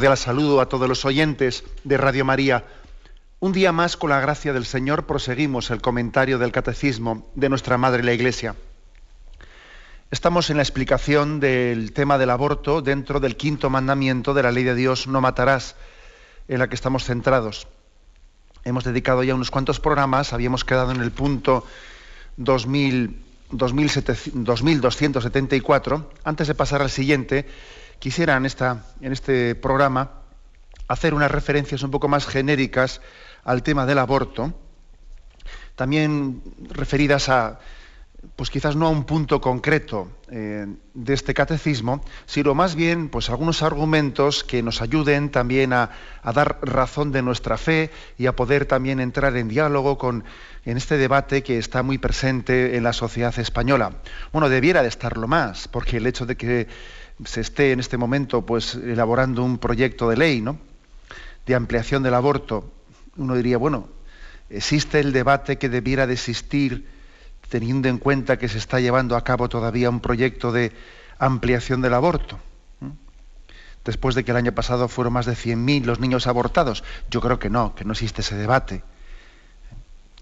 Cordial saludo a todos los oyentes de Radio María. Un día más, con la gracia del Señor, proseguimos el comentario del Catecismo de nuestra Madre la Iglesia. Estamos en la explicación del tema del aborto dentro del quinto mandamiento de la ley de Dios, no matarás, en la que estamos centrados. Hemos dedicado ya unos cuantos programas, habíamos quedado en el punto 2000, 2274. Antes de pasar al siguiente, quisiera en, en este programa hacer unas referencias un poco más genéricas al tema del aborto, también referidas a, pues quizás no a un punto concreto eh, de este catecismo, sino más bien pues algunos argumentos que nos ayuden también a, dar razón de nuestra fe y a poder también entrar en diálogo con en este debate que está muy presente en la sociedad española. Bueno, debiera de estarlo más, porque el hecho de que se esté en este momento pues elaborando un proyecto de ley ¿no? de ampliación del aborto, uno diría, bueno, existe el debate que debiera de existir teniendo en cuenta que se está llevando a cabo todavía un proyecto de ampliación del aborto. Después de que el año pasado fueron más de 100.000 los niños abortados, yo creo que no, que no existe ese debate.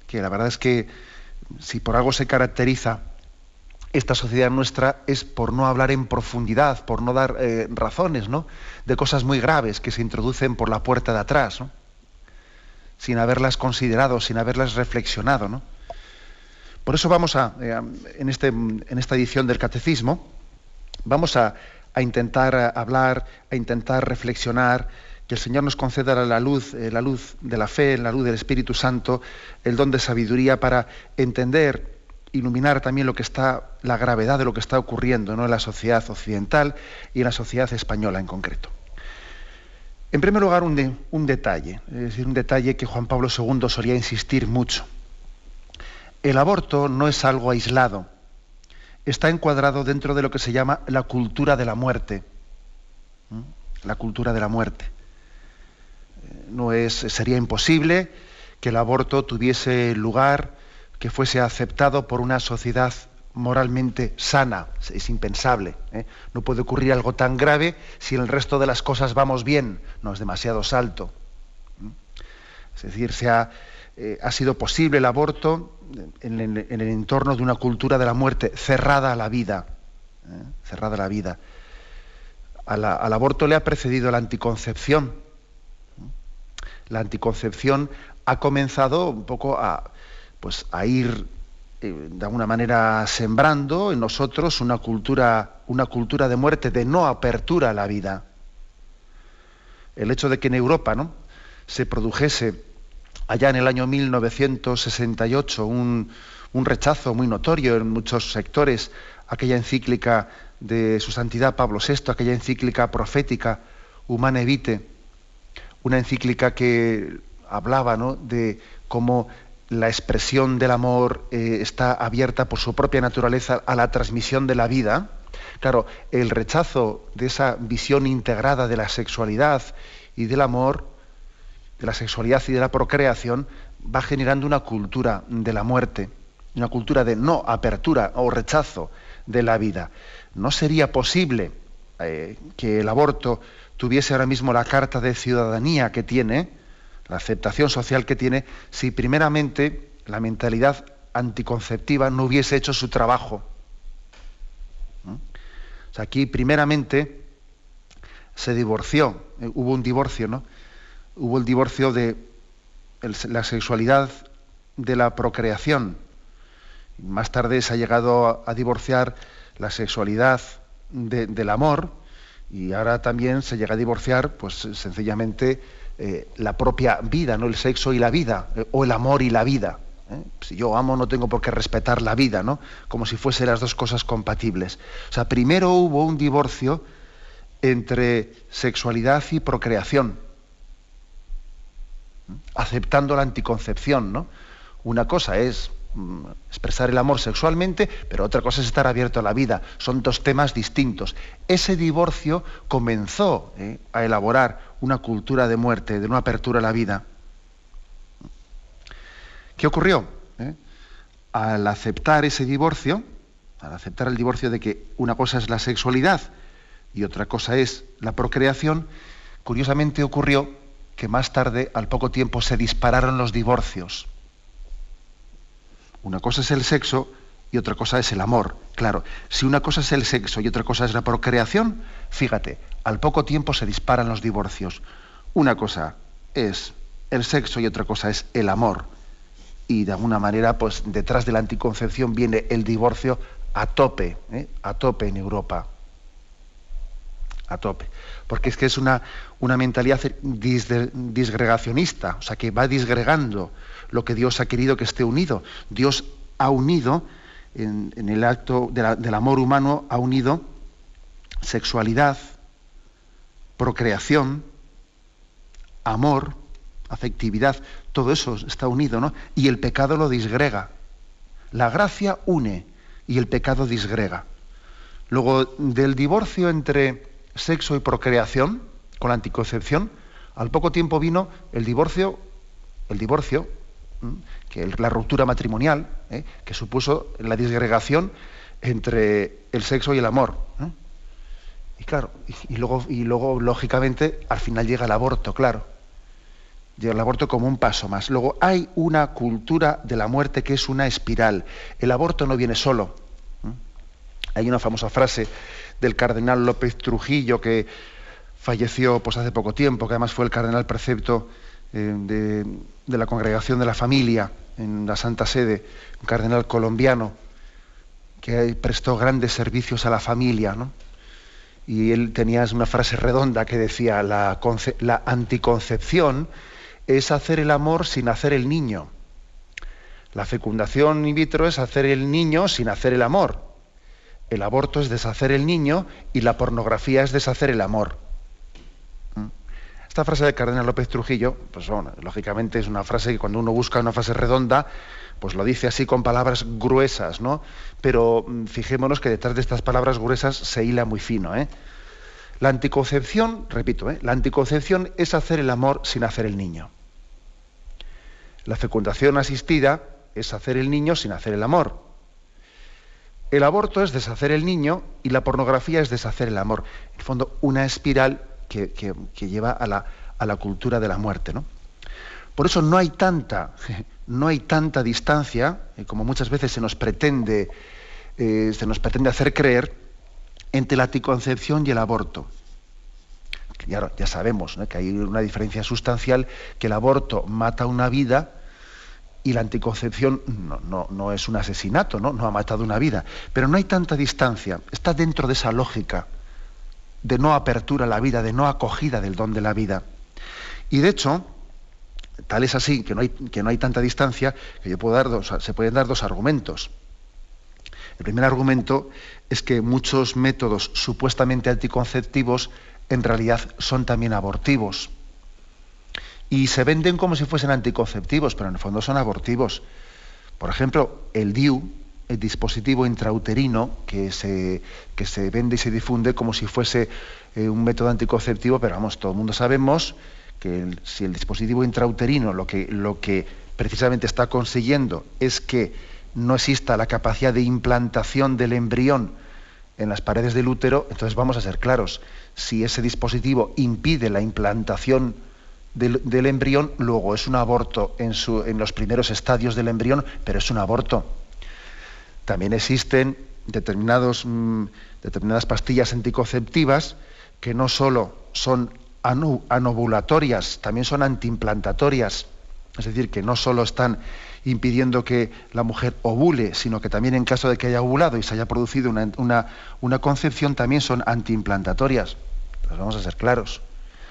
Que la verdad es que si por algo se caracteriza esta sociedad nuestra es por no hablar en profundidad, por no dar eh, razones ¿no? de cosas muy graves que se introducen por la puerta de atrás, sin haberlas considerado, sin haberlas reflexionado. ¿no? Por eso vamos a, eh, en, este, en, esta edición del Catecismo, vamos a, a, intentar hablar, a intentar reflexionar, que el Señor nos conceda la luz, eh, la luz de la fe, la luz del Espíritu Santo, el don de sabiduría para entender iluminar también lo que está, la gravedad de lo que está ocurriendo ¿no? en la sociedad occidental y en la sociedad española en concreto. En primer lugar, un, un detalle, es decir, un detalle que Juan Pablo II solía insistir mucho. El aborto no es algo aislado, está encuadrado dentro de lo que se llama la cultura de la muerte. La cultura de la muerte. Eh, no es, sería imposible que el aborto tuviese lugar que fuese aceptado por una sociedad moralmente sana. Es impensable. ¿eh? No puede ocurrir algo tan grave si en el resto de las cosas vamos bien. No es demasiado salto. Es decir, se ha, eh, ha, sido posible el aborto en, el entorno de una cultura de la muerte cerrada a la vida. ¿eh? Cerrada a la vida. Al aborto le ha precedido la anticoncepción. La anticoncepción ha comenzado un poco a, pues a ir eh, de alguna manera sembrando en nosotros una cultura, una cultura de muerte, de no apertura a la vida. El hecho de que en Europa ¿no? se produjese allá en el año 1968 un, un rechazo muy notorio en muchos sectores, aquella encíclica de su santidad Pablo VI, aquella encíclica profética Humane Vitae, una encíclica que hablaba ¿no? de cómo la expresión del amor eh, está abierta por su propia naturaleza a la transmisión de la vida, claro, el rechazo de esa visión integrada de la sexualidad y del amor, de la sexualidad y de la procreación, va generando una cultura de la muerte, una cultura de no apertura o rechazo de la vida. No sería posible eh, que el aborto tuviese ahora mismo la carta de ciudadanía que tiene, la aceptación social que tiene si primeramente la mentalidad anticonceptiva no hubiese hecho su trabajo. Sea, aquí primeramente se divorció, eh, hubo un divorcio, ¿no? Hubo el divorcio de la sexualidad de la procreación. Más tarde se ha llegado a, divorciar la sexualidad del amor y ahora también se llega a divorciar, pues sencillamente, eh, la propia vida, no el sexo y la vida, eh, o el amor y la vida. ¿eh? Si yo amo no tengo por qué respetar la vida, ¿no? Como si fuesen las dos cosas compatibles. O sea, primero hubo un divorcio entre sexualidad y procreación, aceptando la anticoncepción, ¿no? Una cosa es mm, expresar el amor sexualmente, pero otra cosa es estar abierto a la vida. Son dos temas distintos. Ese divorcio comenzó ¿eh? a elaborar una cultura de muerte, de una apertura a la vida. ¿Qué ocurrió? ¿Eh? Al aceptar ese divorcio, al aceptar el divorcio de que una cosa es la sexualidad y otra cosa es la procreación, curiosamente ocurrió que más tarde, al poco tiempo, se dispararon los divorcios. Una cosa es el sexo y otra cosa es el amor. Claro, si una cosa es el sexo y otra cosa es la procreación, fíjate, al poco tiempo se disparan los divorcios. Una cosa es el sexo y otra cosa es el amor y de alguna manera, pues detrás de la anticoncepción viene el divorcio a tope, ¿eh? a tope en Europa. A tope. Porque es que es una, una mentalidad disgregacionista, o sea, que va disgregando lo que Dios ha querido que esté unido. Dios ha unido, en, el acto del amor humano, ha unido sexualidad, procreación, amor, afectividad, todo eso está unido, ¿no? Y el pecado lo disgrega. La gracia une y el pecado disgrega. Luego, del divorcio entre sexo y procreación, con la anticoncepción, al poco tiempo vino el divorcio, el divorcio, que la ruptura matrimonial, ¿eh? que supuso la disgregación entre el sexo y el amor. Y claro, y, luego, y luego, lógicamente, al final llega el aborto, claro el aborto como un paso más. Luego hay una cultura de la muerte que es una espiral. El aborto no viene solo. Hay una famosa frase del cardenal López Trujillo que falleció pues, hace poco tiempo, que además fue el cardenal precepto eh, de, la congregación de la familia en la Santa Sede, un cardenal colombiano que prestó grandes servicios a la familia. Y él tenía una frase redonda que decía, la anticoncepción es hacer el amor sin hacer el niño. La fecundación in vitro es hacer el niño sin hacer el amor. El aborto es deshacer el niño y la pornografía es deshacer el amor. ¿Mm? Esta frase de Cardenal López Trujillo, pues bueno, lógicamente es una frase que cuando uno busca una frase redonda, pues lo dice así con palabras gruesas, ¿no? Pero mm, fijémonos que detrás de estas palabras gruesas se hila muy fino, ¿eh? La anticoncepción, repito, ¿eh? la anticoncepción es hacer el amor sin hacer el niño. La fecundación asistida es hacer el niño sin hacer el amor. El aborto es deshacer el niño y la pornografía es deshacer el amor. En el fondo, una espiral que, lleva a la, a la, cultura de la muerte. ¿no? Por eso no hay tanta, no hay tanta distancia, eh, como muchas veces se nos pretende, eh, se nos pretende hacer creer, entre la anticoncepción y el aborto. Ya, ya sabemos que hay una diferencia sustancial, que el aborto mata una vida y la anticoncepción no, es un asesinato, ¿no? no ha matado una vida. Pero no hay tanta distancia, está dentro de esa lógica de no apertura a la vida, de no acogida del don de la vida. Y de hecho, tal es así que no hay, que no hay tanta distancia que yo puedo dar dos, se pueden dar dos argumentos. El primer argumento es que muchos métodos supuestamente anticonceptivos en realidad son también abortivos y se venden como si fuesen anticonceptivos, pero en el fondo son abortivos. Por ejemplo, el DIU, el dispositivo intrauterino, que se, que se vende y se difunde como si fuese eh, un método anticonceptivo, pero vamos, todo el mundo sabemos que si el dispositivo intrauterino lo que, lo que precisamente está consiguiendo es que no exista la capacidad de implantación del embrión en las paredes del útero, entonces vamos a ser claros, si ese dispositivo impide la implantación del, embrión, luego es un aborto en, su, en los primeros estadios del embrión, pero es un aborto. También existen determinados, mm, determinadas pastillas anticonceptivas que no solo son anovulatorias, también son antiimplantatorias. Es decir, que no solo están impidiendo que la mujer ovule, sino que también en caso de que haya ovulado y se haya producido una, una, concepción, también son antiimplantatorias. Pues vamos a ser claros.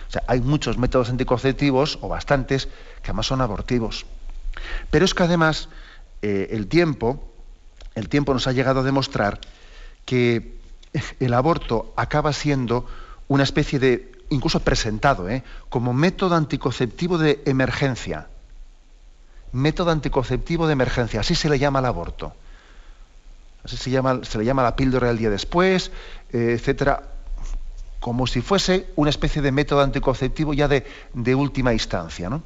O sea, hay muchos métodos anticonceptivos, o bastantes, que además son abortivos. Pero es que además eh, el tiempo, el tiempo nos ha llegado a demostrar que el aborto acaba siendo una especie de, incluso presentado, ¿eh? como método anticonceptivo de emergencia. Método anticonceptivo de emergencia, así se le llama al aborto. Así se, llama, se le llama la píldora del día después, eh, etcétera, como si fuese una especie de método anticonceptivo ya de, última instancia. ¿no?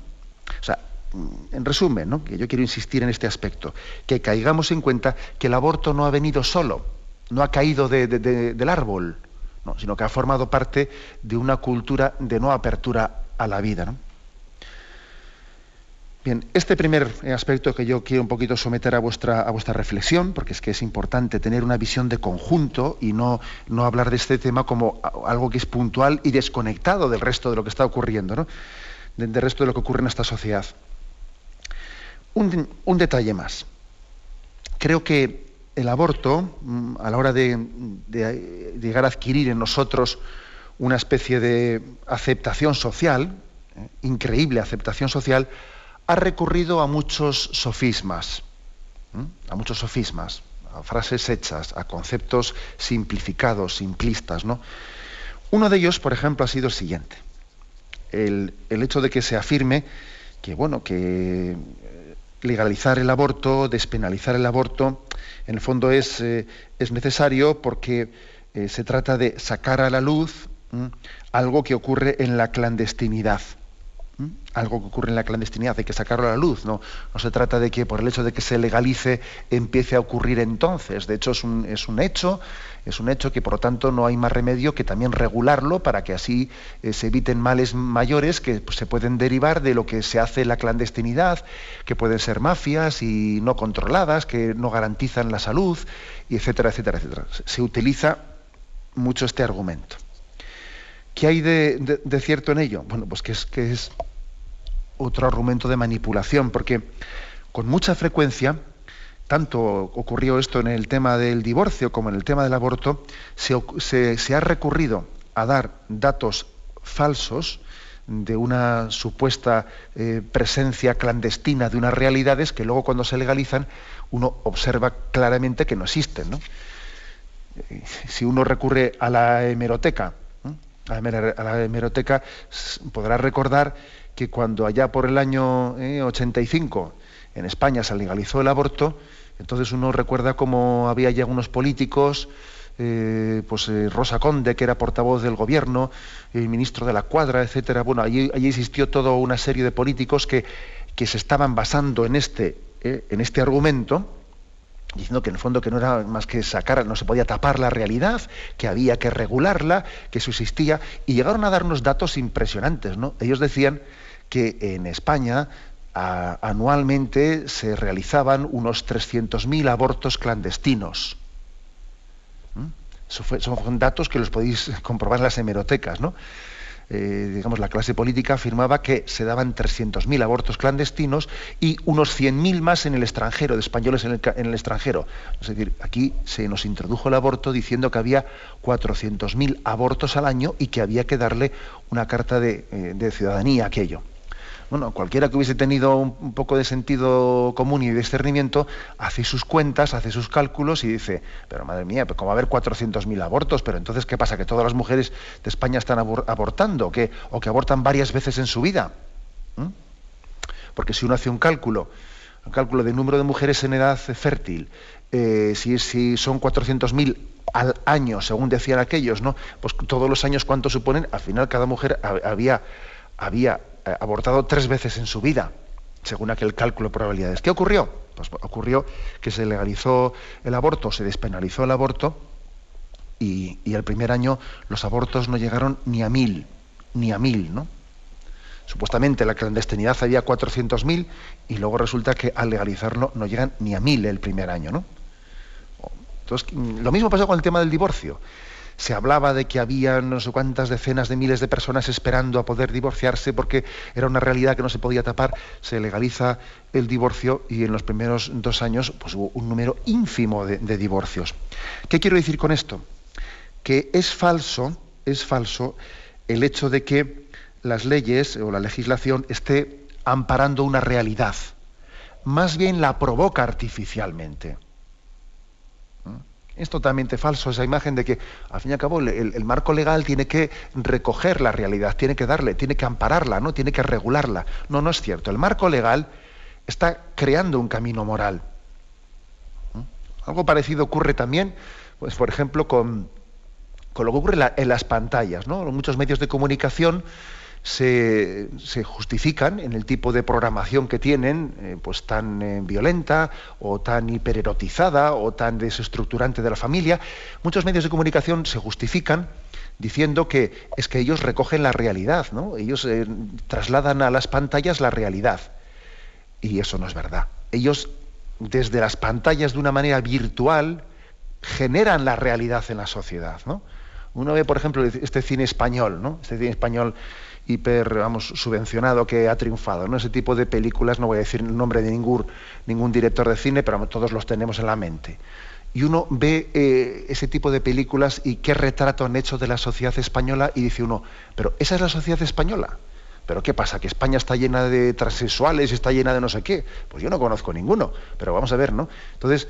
O sea, Mm, en resumen, ¿no? que yo quiero insistir en este aspecto, que caigamos en cuenta que el aborto no ha venido solo, no ha caído del árbol, sino que ha formado parte de una cultura de no apertura a la vida. Bien, este primer aspecto que yo quiero un poquito someter a vuestra, a vuestra reflexión, porque es que es importante tener una visión de conjunto y no, hablar de este tema como algo que es puntual y desconectado del resto de lo que está ocurriendo, del resto de lo que ocurre en esta sociedad. Un, detalle más. Creo que el aborto, mm, a la hora de, llegar a adquirir en nosotros una especie de aceptación social, eh, increíble aceptación social, ha recurrido a muchos sofismas, a muchos sofismas, a frases hechas, a conceptos simplificados, simplistas. ¿no? Uno de ellos, por ejemplo, ha sido el siguiente. El, hecho de que se afirme que, bueno, que legalizar el aborto, despenalizar el aborto, en el fondo es, eh, es necesario porque eh, se trata de sacar a la luz algo que ocurre en la clandestinidad. Algo que ocurre en la clandestinidad, hay que sacarlo a la luz. ¿no? no se trata de que por el hecho de que se legalice empiece a ocurrir entonces. De hecho, es un, es un hecho es un hecho que por lo tanto no hay más remedio que también regularlo para que así eh, se eviten males mayores que pues, se pueden derivar de lo que se hace en la clandestinidad, que pueden ser mafias y no controladas, que no garantizan la salud, y etcétera, etcétera, etcétera. Se utiliza mucho este argumento. ¿Qué hay de, de cierto en ello? Bueno, pues que es, que es otro argumento de manipulación, porque con mucha frecuencia tanto ocurrió esto en el tema del divorcio como en el tema del aborto, se, ha recurrido a dar datos falsos de una supuesta eh, presencia clandestina de unas realidades que luego cuando se legalizan uno observa claramente que no existen. Eh, si uno recurre a la hemeroteca, a la hemeroteca podrá recordar que cuando allá por el año 85 eh, en España se legalizó el aborto, entonces uno recuerda cómo había ya unos políticos, eh, pues eh, Rosa Conde, que era portavoz del gobierno, el ministro de la cuadra, etcétera. Bueno, allí, existió toda una serie de políticos que, que se estaban basando en este, en este argumento, diciendo que en el fondo que no era más que sacar, no se podía tapar la realidad, que había que regularla, que eso existía, y llegaron a darnos datos impresionantes, ¿no? Ellos decían que en España anualmente se realizaban unos 300.000 abortos clandestinos. ¿Mm? son datos que los podéis comprobar en las hemerotecas. ¿no? Eh, digamos, la clase política afirmaba que se daban 300.000 abortos clandestinos y unos 100.000 más en el extranjero, de españoles en el, extranjero. Es decir, aquí se nos introdujo el aborto diciendo que había 400.000 abortos al año y que había que darle una carta de, eh, de ciudadanía a aquello bueno, cualquiera que hubiese tenido un, poco de sentido común y discernimiento, hace sus cuentas, hace sus cálculos y dice, pero madre mía, ¿cómo va a haber 400.000 abortos? Pero entonces, ¿qué pasa? ¿Que todas las mujeres de España están abortando? ¿O que, ¿O que abortan varias veces en su vida? ¿Mm? Porque si uno hace un cálculo, un cálculo de número de mujeres en edad fértil, eh, si, si son 400.000 al año, según decían aquellos, ¿no? Pues todos los años, ¿cuánto suponen? Al final cada mujer había, había abortado tres veces en su vida, según aquel cálculo de probabilidades. ¿Qué ocurrió? Pues ocurrió que se legalizó el aborto, se despenalizó el aborto y, el primer año los abortos no llegaron ni a mil, ni a mil, ¿no? Supuestamente la clandestinidad había 400.000 y luego resulta que al legalizarlo no llegan ni a mil el primer año, ¿no? Entonces, lo mismo pasó con el tema del divorcio se hablaba de que había no sé cuántas decenas de miles de personas esperando a poder divorciarse porque era una realidad que no se podía tapar, se legaliza el divorcio y en los primeros dos años pues, hubo un número ínfimo de, de divorcios. ¿Qué quiero decir con esto? Que es falso, es falso el hecho de que las leyes o la legislación esté amparando una realidad. Más bien la provoca artificialmente. Es totalmente falso esa imagen de que, al fin y al cabo, el, marco legal tiene que recoger la realidad, tiene que darle, tiene que ampararla, ¿no? tiene que regularla. No, no es cierto. El marco legal está creando un camino moral. Algo parecido ocurre también, pues, por ejemplo, con, con lo que ocurre en, las pantallas. ¿no? Muchos medios de comunicación se, justifican en el tipo de programación que tienen, eh, pues tan eh, violenta o tan hipererotizada o tan desestructurante de la familia. Muchos medios de comunicación se justifican diciendo que es que ellos recogen la realidad, ¿no? Ellos eh, trasladan a las pantallas la realidad. Y eso no es verdad. Ellos, desde las pantallas de una manera virtual, generan la realidad en la sociedad, ¿no? Uno ve, por ejemplo, este cine español, ¿no? Este cine español hiper, vamos, subvencionado que ha triunfado, ¿no? Ese tipo de películas, no voy a decir el nombre de ningún, ningún director de cine, pero todos los tenemos en la mente. Y uno ve eh, ese tipo de películas y qué retrato han hecho de la sociedad española y dice uno, pero esa es la sociedad española. ¿Pero qué pasa? ¿Que España está llena de transexuales, está llena de no sé qué? Pues yo no conozco ninguno, pero vamos a ver, ¿no? Entonces,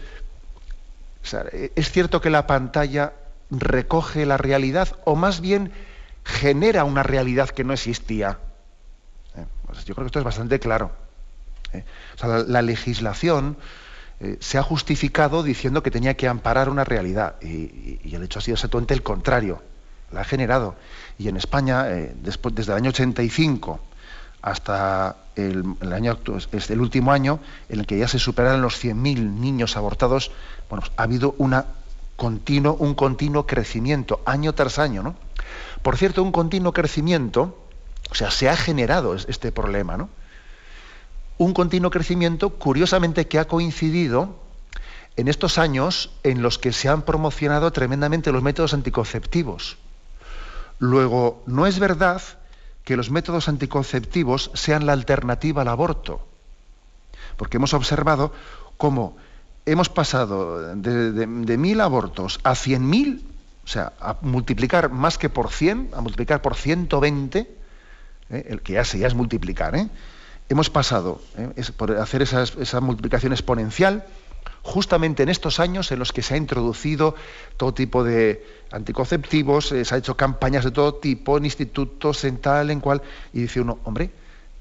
es cierto que la pantalla recoge la realidad o más bien genera una realidad que no existía. Eh, pues yo creo que esto es bastante claro. Eh. la, legislación eh, se ha justificado diciendo que tenía que amparar una realidad y, el hecho ha sido exactamente el contrario. La ha generado. Y en España, después, desde el año 85 hasta el, el, último año, en el que ya se superaron los 100.000 niños abortados, bueno, ha habido una continuo, un continuo crecimiento, año tras año. ¿no? Por cierto, un continuo crecimiento, o sea, se ha generado este problema, ¿no? Un continuo crecimiento, curiosamente, que ha coincidido en estos años en los que se han promocionado tremendamente los métodos anticonceptivos. Luego, no es verdad que los métodos anticonceptivos sean la alternativa al aborto, porque hemos observado cómo hemos pasado de, mil abortos a cien mil, o sea, a multiplicar más que por cien, a multiplicar por 120, ¿eh? el que ya, se, ya es multiplicar, ¿eh? hemos pasado ¿eh? por hacer esa multiplicación exponencial justamente en estos años en los que se ha introducido todo tipo de anticonceptivos, se ha hecho campañas de todo tipo en institutos, en tal, en cual, y dice uno, hombre,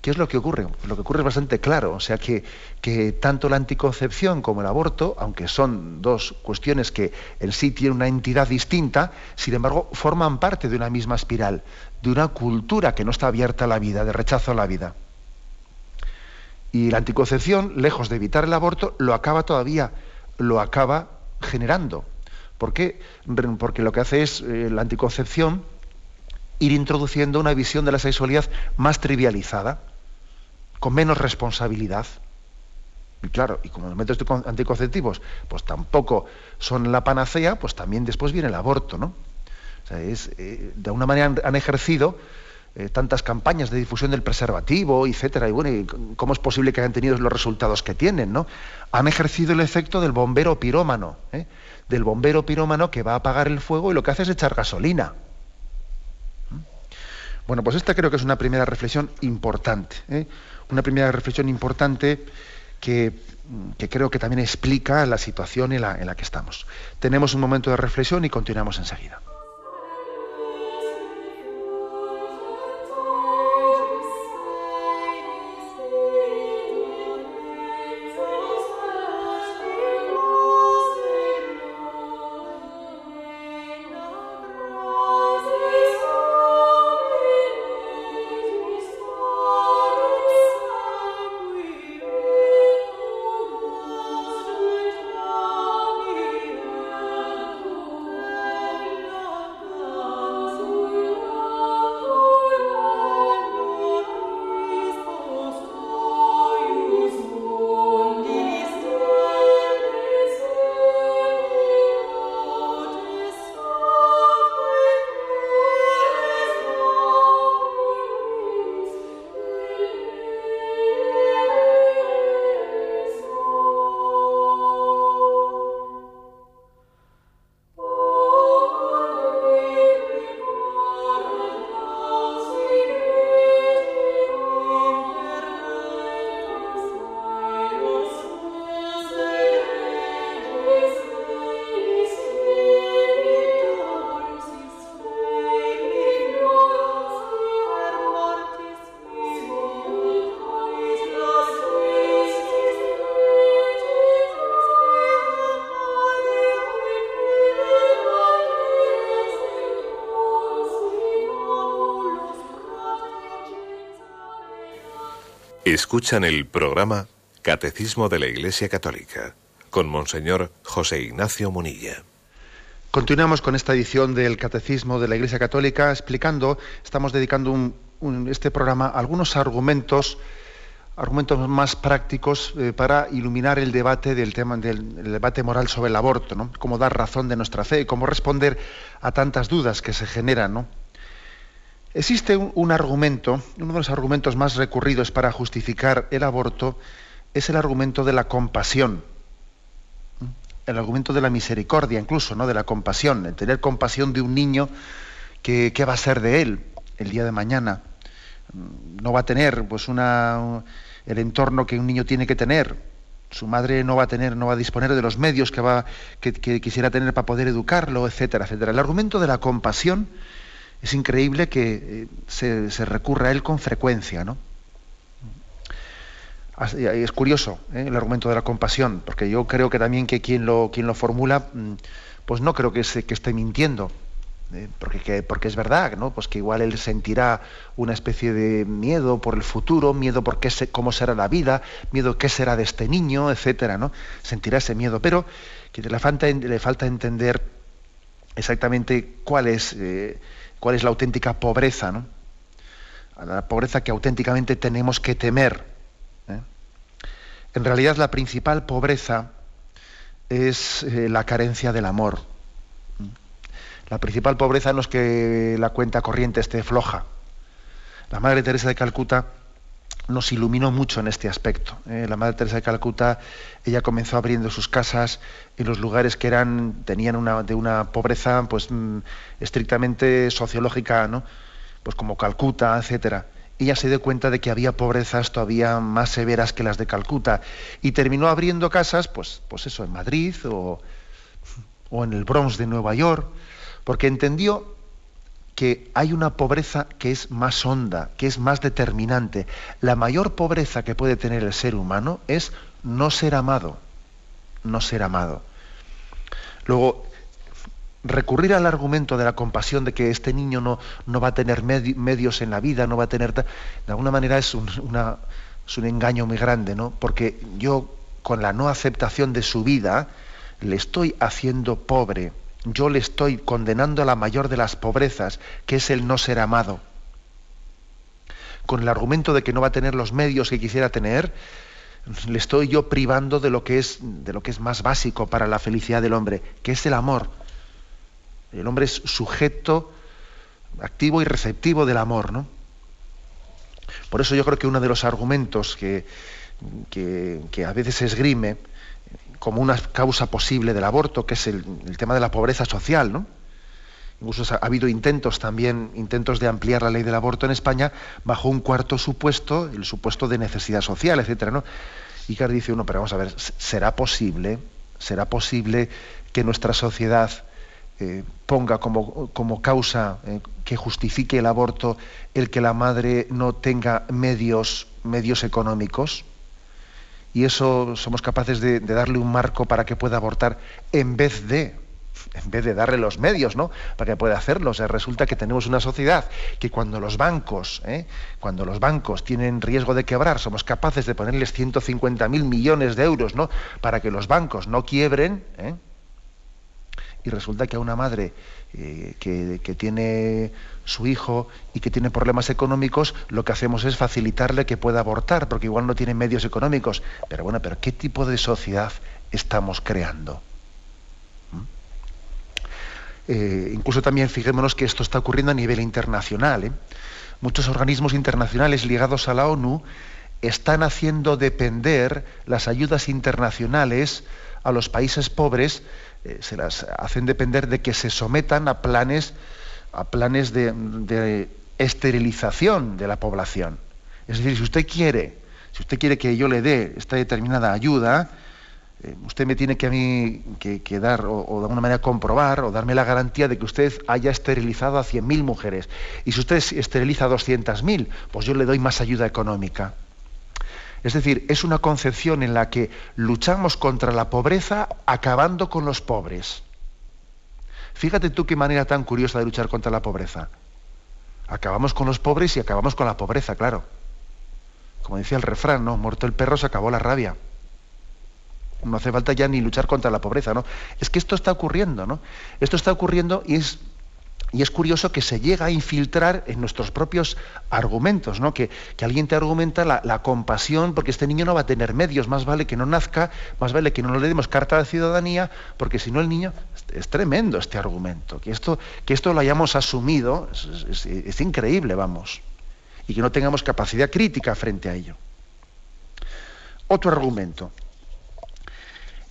¿Qué es lo que ocurre? lo que ocurre es bastante claro, o sea que, tanto la anticoncepción como el aborto, aunque son dos cuestiones que en sí tienen una entidad distinta, sin embargo forman parte de una misma espiral, de una cultura que no está abierta a la vida, de rechazo a la vida. Y la anticoncepción, lejos de evitar el aborto, lo acaba todavía, lo acaba generando. ¿Por qué? Porque lo que hace es eh, la anticoncepción ir introduciendo una visión de la sexualidad más trivializada con menos responsabilidad. Y claro, y como los métodos anticonceptivos pues tampoco son la panacea, pues también después viene el aborto, ¿no? Es, eh, de alguna manera han, ejercido eh, tantas campañas de difusión del preservativo, etcétera, y bueno, ¿cómo es posible que hayan tenido los resultados que tienen, no? Han ejercido el efecto del bombero pirómano, ¿eh? del bombero pirómano que va a apagar el fuego y lo que hace es echar gasolina. Bueno, pues esta creo que es una primera reflexión importante una primera reflexión importante que, creo que también explica la situación en la, en la que estamos. Tenemos un momento de reflexión y continuamos enseguida. Escuchan el programa Catecismo de la Iglesia Católica con Monseñor José Ignacio Munilla. Continuamos con esta edición del Catecismo de la Iglesia Católica explicando, estamos dedicando este programa a algunos argumentos, argumentos más prácticos eh, para iluminar el debate del tema del debate moral sobre el aborto, ¿no? Cómo dar razón de nuestra fe, cómo responder a tantas dudas que se generan, ¿no? Existe un, argumento, uno de los argumentos más recurridos para justificar el aborto es el argumento de la compasión, el argumento de la misericordia, incluso, ¿no? de la compasión, el tener compasión de un niño que, va a ser de él el día de mañana. No va a tener pues una el entorno que un niño tiene que tener. Su madre no va a tener, no va a disponer de los medios que va que quisiera tener para poder educarlo, etcétera, etcétera. El argumento de la compasión es increíble que eh, se, recurra a él con frecuencia, ¿no? Es curioso ¿eh? el argumento de la compasión, porque yo creo que también que quien lo, quien lo formula, mm, pues no creo que, esté mintiendo, ¿eh? porque, porque es verdad, ¿no? Pues que igual él sentirá una especie de miedo por el futuro, miedo por qué cómo será la vida, miedo qué será de este niño, etcétera, ¿no? Sentirá ese miedo, pero que le falta entender exactamente cuál es cuál es la auténtica pobreza, ¿no? la pobreza que auténticamente tenemos que temer. ¿eh? En realidad la principal pobreza es eh, la carencia del amor. La principal pobreza no es que la cuenta corriente esté floja. La Madre Teresa de Calcuta nos iluminó mucho en este aspecto. ¿eh? La Madre Teresa de Calcuta, ella comenzó abriendo sus casas en los lugares que eran, tenían una, de una pobreza pues, mm, estrictamente sociológica, ¿no? pues como Calcuta, etcétera. Ella se dio cuenta de que había pobrezas todavía más severas que las de Calcuta y terminó abriendo casas, pues, pues eso, en Madrid o, o en el Bronx de Nueva York, porque entendió que hay una pobreza que es más honda, que es más determinante. La mayor pobreza que puede tener el ser humano es no ser amado, no ser amado. Luego, recurrir al argumento de la compasión de que este niño no, no va a tener medios en la vida, no va a tener... De alguna manera es un, es un engaño muy grande, ¿no? Porque yo, con la no aceptación de su vida, le estoy haciendo pobre yo le estoy condenando a la mayor de las pobrezas, que es el no ser amado. Con el argumento de que no va a tener los medios que quisiera tener, le estoy yo privando de lo que es, de lo que es más básico para la felicidad del hombre, que es el amor. El hombre es sujeto activo y receptivo del amor, ¿no? Por eso yo creo que uno de los argumentos que, que, que a veces esgrime como una causa posible del aborto, que es el, tema de la pobreza social, ¿no? Incluso ha habido intentos también, intentos de ampliar la ley del aborto en España bajo un cuarto supuesto, el supuesto de necesidad social, etcétera, ¿no? Y dice uno, pero vamos a ver, ¿será posible, será posible que nuestra sociedad eh, ponga como, como causa eh, que justifique el aborto el que la madre no tenga medios, medios económicos? Y eso somos capaces de, darle un marco para que pueda abortar en vez de en vez de darle los medios ¿no? para que pueda hacerlo. O sea, resulta que tenemos una sociedad que cuando los bancos, ¿eh? cuando los bancos tienen riesgo de quebrar, somos capaces de ponerles 150.000 millones de euros ¿no? para que los bancos no quiebren. ¿eh? Y resulta que a una madre eh, que, tiene su hijo y que tiene problemas económicos, lo que hacemos es facilitarle que pueda abortar, porque igual no tiene medios económicos. Pero bueno, pero ¿qué tipo de sociedad estamos creando? ¿Mm? Eh, incluso también fijémonos que esto está ocurriendo a nivel internacional. ¿eh? Muchos organismos internacionales ligados a la ONU están haciendo depender las ayudas internacionales a los países pobres eh, se las hacen depender de que se sometan a planes, a planes de, esterilización de la población. Es decir, si usted quiere, si usted quiere que yo le dé esta determinada ayuda, eh, usted me tiene que a mí que, dar o, o, de alguna manera comprobar o darme la garantía de que usted haya esterilizado a 100.000 mujeres. Y si usted esteriliza a 200.000, pues yo le doy más ayuda económica. Es decir, es una concepción en la que luchamos contra la pobreza acabando con los pobres. Fíjate tú qué manera tan curiosa de luchar contra la pobreza. Acabamos con los pobres y acabamos con la pobreza, claro. Como decía el refrán, ¿no? Muerto el perro se acabó la rabia. No hace falta ya ni luchar contra la pobreza, ¿no? Es que esto está ocurriendo, ¿no? Esto está ocurriendo y es y es curioso que se llega a infiltrar en nuestros propios argumentos, ¿no? que, alguien te argumenta la, compasión porque este niño no va a tener medios, más vale que no nazca, más vale que no le demos carta de ciudadanía, porque si no el niño... Es, tremendo este argumento, que esto, que esto lo hayamos asumido, es, increíble, vamos, y que no tengamos capacidad crítica frente a ello. Otro argumento.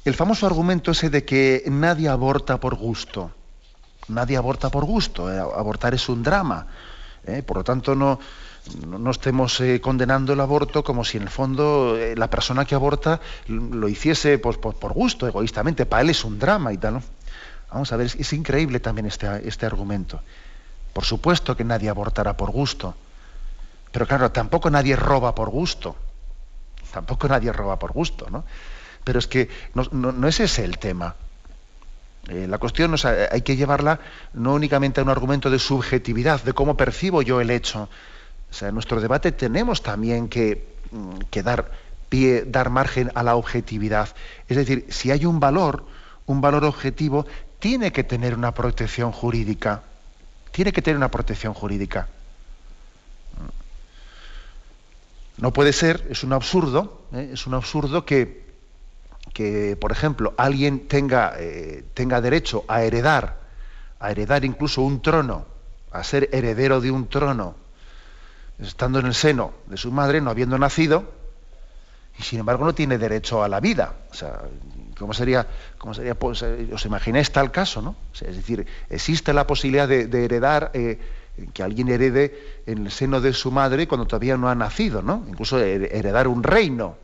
El famoso argumento ese de que nadie aborta por gusto nadie aborta por gusto, eh, abortar es un drama. Eh, por lo tanto, no, no, estemos eh, condenando el aborto como si en el fondo la persona que aborta lo hiciese por, por, gusto, egoístamente. Para él es un drama y tal. Vamos a ver, es, increíble también este, este argumento. Por supuesto que nadie abortará por gusto. Pero claro, tampoco nadie roba por gusto. Tampoco nadie roba por gusto, ¿no? Pero es que no, no es ese el tema. Eh, la cuestión hay que llevarla no únicamente a un argumento de subjetividad, de cómo percibo yo el hecho. O sea, en nuestro debate tenemos también que, mm, dar pie, dar margen a la objetividad. Es decir, si hay un valor, un valor objetivo, tiene que tener una protección jurídica. Tiene que tener una protección jurídica. No puede ser, es un absurdo, ¿eh? es un absurdo que que, por ejemplo, alguien tenga, eh, tenga derecho a heredar, a heredar incluso un trono, a ser heredero de un trono, estando en el seno de su madre, no habiendo nacido, y sin embargo no tiene derecho a la vida. O sea, ¿cómo sería, cómo sería pues, eh, os imagináis tal caso, ¿no? es decir, existe la posibilidad de, heredar, eh, que alguien herede en el seno de su madre cuando todavía no ha nacido, ¿no? Incluso heredar un reino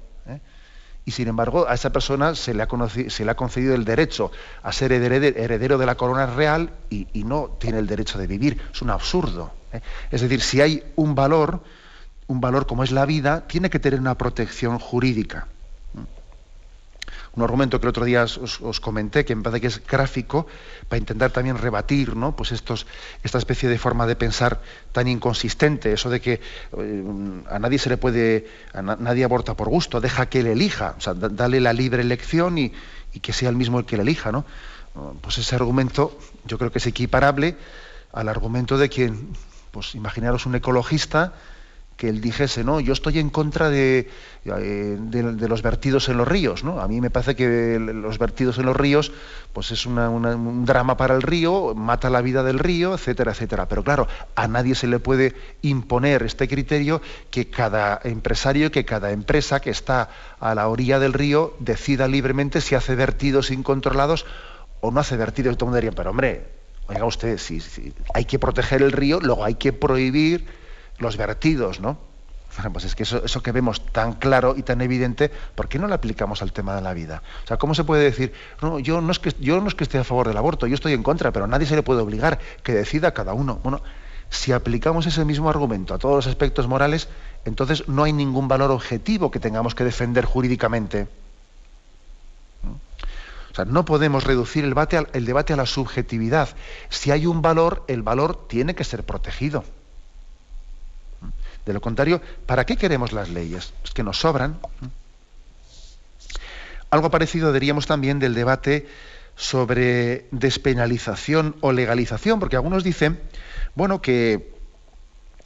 y sin embargo a esa persona se le ha, concedido el derecho a ser heredero de la corona real y, no tiene el derecho de vivir. Es un absurdo. ¿eh? Es decir, si hay un valor, un valor como es la vida, tiene que tener una protección jurídica un argumento que el otro día os, comenté, que me parece que es gráfico, para intentar también rebatir ¿no? pues estos, esta especie de forma de pensar tan inconsistente, eso de que eh, a nadie se le puede, a nadie aborta por gusto, deja que él elija, o sea, dale la libre elección y, que sea el mismo el que le elija. ¿no? Pues ese argumento yo creo que es equiparable al argumento de quien, pues imaginaros un ecologista, que él dijese, no, yo estoy en contra de, eh, de, los vertidos en los ríos, ¿no? A mí me parece que los vertidos en los ríos, pues es un drama para el río, mata la vida del río, etcétera, etcétera. Pero claro, a nadie se le puede imponer este criterio que cada empresario, que cada empresa que está a la orilla del río decida libremente si hace vertidos incontrolados o no hace vertidos. Todo el mundo diría, pero hombre, oiga usted, si, si hay que proteger el río, luego hay que prohibir los vertidos, ¿no? Pues es que eso, que vemos tan claro y tan evidente, ¿por qué no lo aplicamos al tema de la vida? O sea, ¿cómo se puede decir, no, yo no es que yo no es que esté a favor del aborto, yo estoy en contra, pero nadie se le puede obligar que decida cada uno? Bueno, si aplicamos ese mismo argumento a todos los aspectos morales, entonces no hay ningún valor objetivo que tengamos que defender jurídicamente. O sea, no podemos reducir el debate a la subjetividad. Si hay un valor, el valor tiene que ser protegido. De lo contrario, ¿para qué queremos las leyes? Es que nos sobran. Algo parecido diríamos también del debate sobre despenalización o legalización, porque algunos dicen, bueno, que,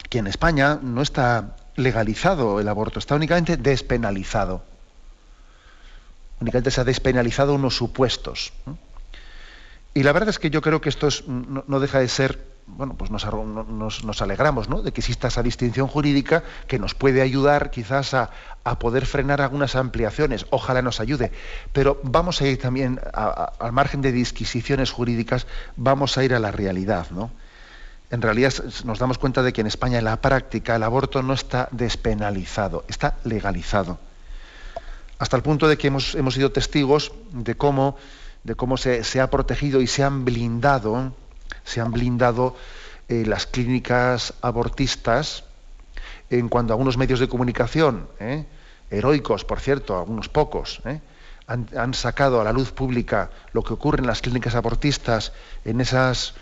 que en España no está legalizado el aborto, está únicamente despenalizado. Únicamente se ha despenalizado unos supuestos. Y la verdad es que yo creo que esto no deja de ser bueno, pues nos, alegramos ¿no? de que exista esa distinción jurídica que nos puede ayudar quizás a, poder frenar algunas ampliaciones. Ojalá nos ayude. Pero vamos a ir también, al margen de disquisiciones jurídicas, vamos a ir a la realidad. ¿no? En realidad nos damos cuenta de que en España en la práctica el aborto no está despenalizado, está legalizado. Hasta el punto de que hemos, sido testigos de cómo, se, se ha protegido y se han blindado se han blindado eh, las clínicas abortistas en cuanto algunos medios de comunicación, ¿eh? heroicos, por cierto, algunos pocos, ¿eh? han, sacado a la luz pública lo que ocurre en las clínicas abortistas, en esas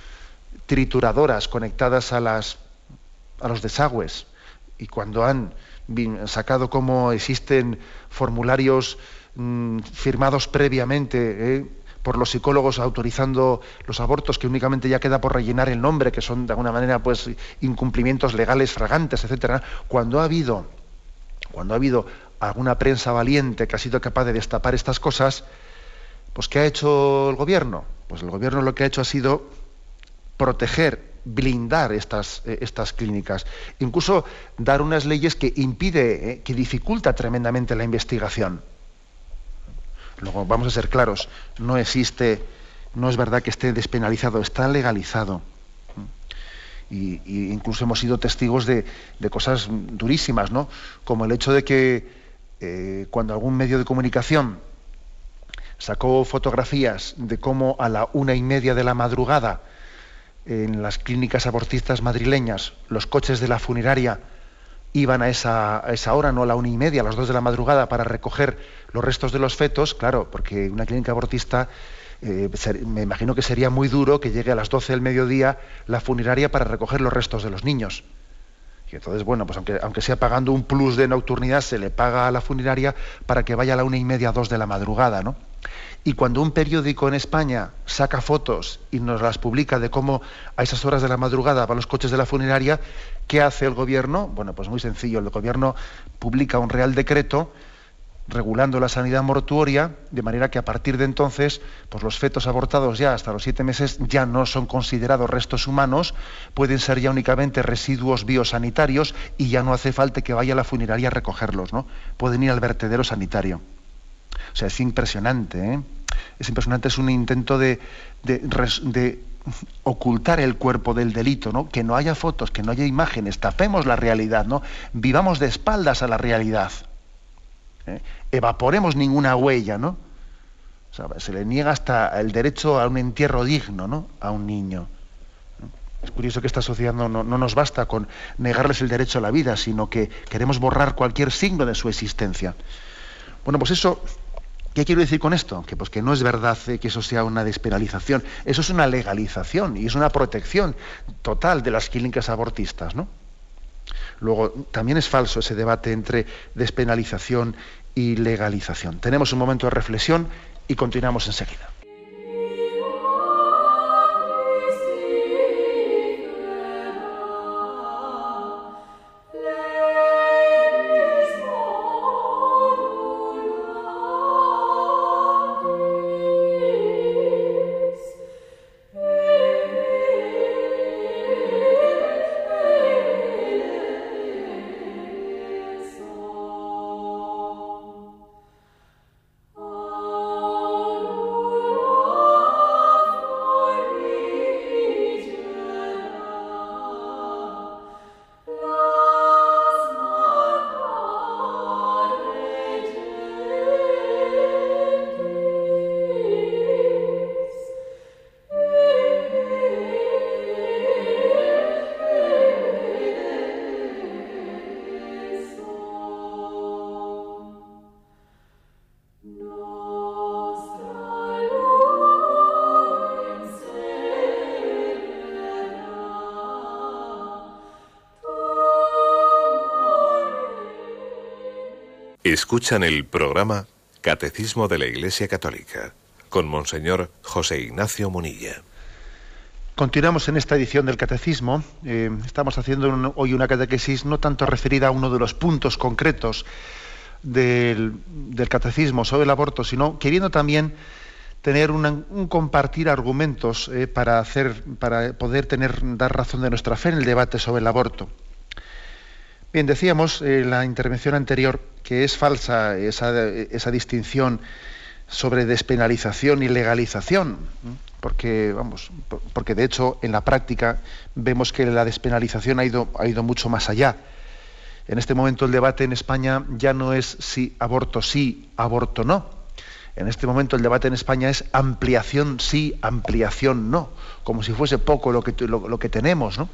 trituradoras conectadas a, los desagües, y cuando han sacado cómo existen formularios mm, firmados previamente. Por los psicólogos autorizando los abortos que únicamente ya queda por rellenar el nombre, que son de alguna manera pues incumplimientos legales fragantes, etcétera, cuando ha habido cuando ha habido alguna prensa valiente que ha sido capaz de destapar estas cosas, pues ¿qué ha hecho el gobierno? Pues el gobierno lo que ha hecho ha sido proteger, blindar estas, eh, estas clínicas, incluso dar unas leyes que impide, eh, que dificulta tremendamente la investigación. Luego, vamos a ser claros, no existe, no es verdad que esté despenalizado, está legalizado. Y, incluso hemos sido testigos de, cosas durísimas, ¿no? Como el hecho de que eh, cuando algún medio de comunicación sacó fotografías de cómo a la una y media de la madrugada en las clínicas abortistas madrileñas los coches de la funeraria iban a esa, a esa hora, no a la una y media, a las dos de la madrugada, para recoger los restos de los fetos, claro, porque una clínica abortista, eh, me imagino que sería muy duro que llegue a las 12 del mediodía la funeraria para recoger los restos de los niños. Y entonces, bueno, pues aunque, aunque sea pagando un plus de nocturnidad, se le paga a la funeraria para que vaya a la una y media, dos de la madrugada, ¿no? Y cuando un periódico en España saca fotos y nos las publica de cómo a esas horas de la madrugada van los coches de la funeraria, ¿qué hace el gobierno? Bueno, pues muy sencillo, el gobierno publica un real decreto regulando la sanidad mortuoria, de manera que a partir de entonces, pues los fetos abortados ya hasta los siete meses ya no son considerados restos humanos, pueden ser ya únicamente residuos biosanitarios y ya no hace falta que vaya a la funeraria a recogerlos, ¿no? Pueden ir al vertedero sanitario. O sea, es impresionante, ¿eh? Es impresionante, es un intento de, de, ocultar el cuerpo del delito, ¿no? Que no haya fotos, que no haya imágenes, tapemos la realidad, ¿no? Vivamos de espaldas a la realidad. ¿eh? Evaporemos ninguna huella, ¿no? se le niega hasta el derecho a un entierro digno, ¿no? A un niño. Es curioso que esta sociedad no, no, nos basta con negarles el derecho a la vida, sino que queremos borrar cualquier signo de su existencia. Bueno, pues eso ¿Qué quiero decir con esto? Que, pues, que no es verdad que eso sea una despenalización, eso es una legalización y es una protección total de las clínicas abortistas. ¿no? Luego, también es falso ese debate entre despenalización y legalización. Tenemos un momento de reflexión y continuamos enseguida. Escuchan el programa Catecismo de la Iglesia Católica con Monseñor José Ignacio Munilla. Continuamos en esta edición del Catecismo. Eh, estamos haciendo hoy una catequesis no tanto referida a uno de los puntos concretos del, Catecismo sobre el aborto, sino queriendo también tener un compartir argumentos eh, para, hacer, para poder tener, dar razón de nuestra fe en el debate sobre el aborto. Bien, decíamos en la intervención anterior que es falsa esa, distinción sobre despenalización y legalización, porque vamos, porque de hecho en la práctica vemos que la despenalización ha ido, ha ido mucho más allá. En este momento el debate en España ya no es si aborto sí, aborto no. En este momento el debate en España es ampliación sí, ampliación no, como si fuese poco lo que, lo que tenemos, ¿no?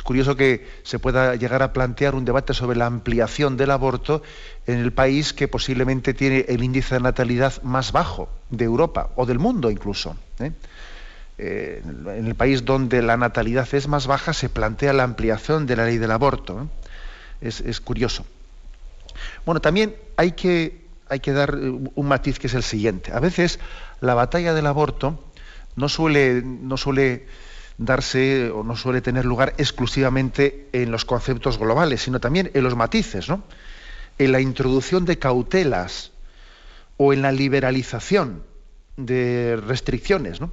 Es curioso que se pueda llegar a plantear un debate sobre la ampliación del aborto en el país que posiblemente tiene el índice de natalidad más bajo de Europa o del mundo incluso. ¿eh? Eh, en el país donde la natalidad es más baja se plantea la ampliación de la ley del aborto. Es, curioso. Bueno, también hay que, hay que dar un matiz que es el siguiente. A veces la batalla del aborto no suele, no suele darse o no suele tener lugar exclusivamente en los conceptos globales, sino también en los matices, ¿no? en la introducción de cautelas o en la liberalización de restricciones. ¿no?